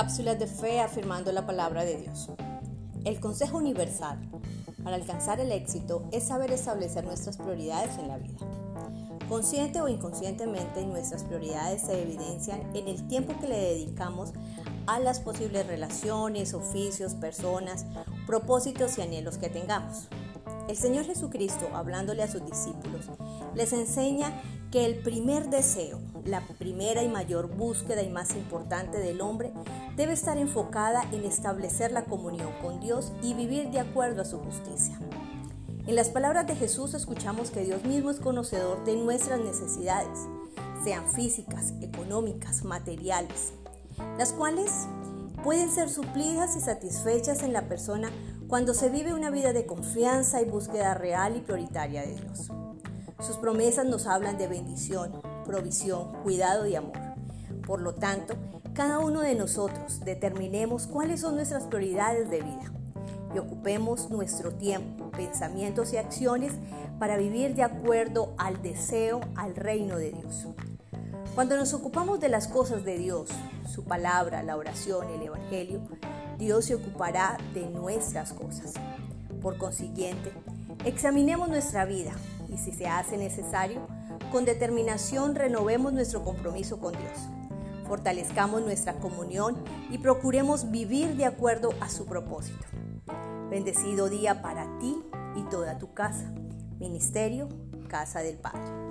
Cápsulas de fe afirmando la palabra de Dios. El consejo universal para alcanzar el éxito es saber establecer nuestras prioridades en la vida. Consciente o inconscientemente nuestras prioridades se evidencian en el tiempo que le dedicamos a las posibles relaciones, oficios, personas, propósitos y anhelos que tengamos. El Señor Jesucristo, hablándole a sus discípulos, les enseña que el primer deseo, la primera y mayor búsqueda y más importante del hombre, debe estar enfocada en establecer la comunión con Dios y vivir de acuerdo a su justicia. En las palabras de Jesús escuchamos que Dios mismo es conocedor de nuestras necesidades, sean físicas, económicas, materiales, las cuales pueden ser suplidas y satisfechas en la persona cuando se vive una vida de confianza y búsqueda real y prioritaria de Dios. Sus promesas nos hablan de bendición, provisión, cuidado y amor. Por lo tanto, cada uno de nosotros determinemos cuáles son nuestras prioridades de vida y ocupemos nuestro tiempo, pensamientos y acciones para vivir de acuerdo al deseo, al reino de Dios. Cuando nos ocupamos de las cosas de Dios, su palabra, la oración, el Evangelio, Dios se ocupará de nuestras cosas. Por consiguiente, examinemos nuestra vida y si se hace necesario, con determinación renovemos nuestro compromiso con Dios. Fortalezcamos nuestra comunión y procuremos vivir de acuerdo a su propósito. Bendecido día para ti y toda tu casa. Ministerio Casa del Padre.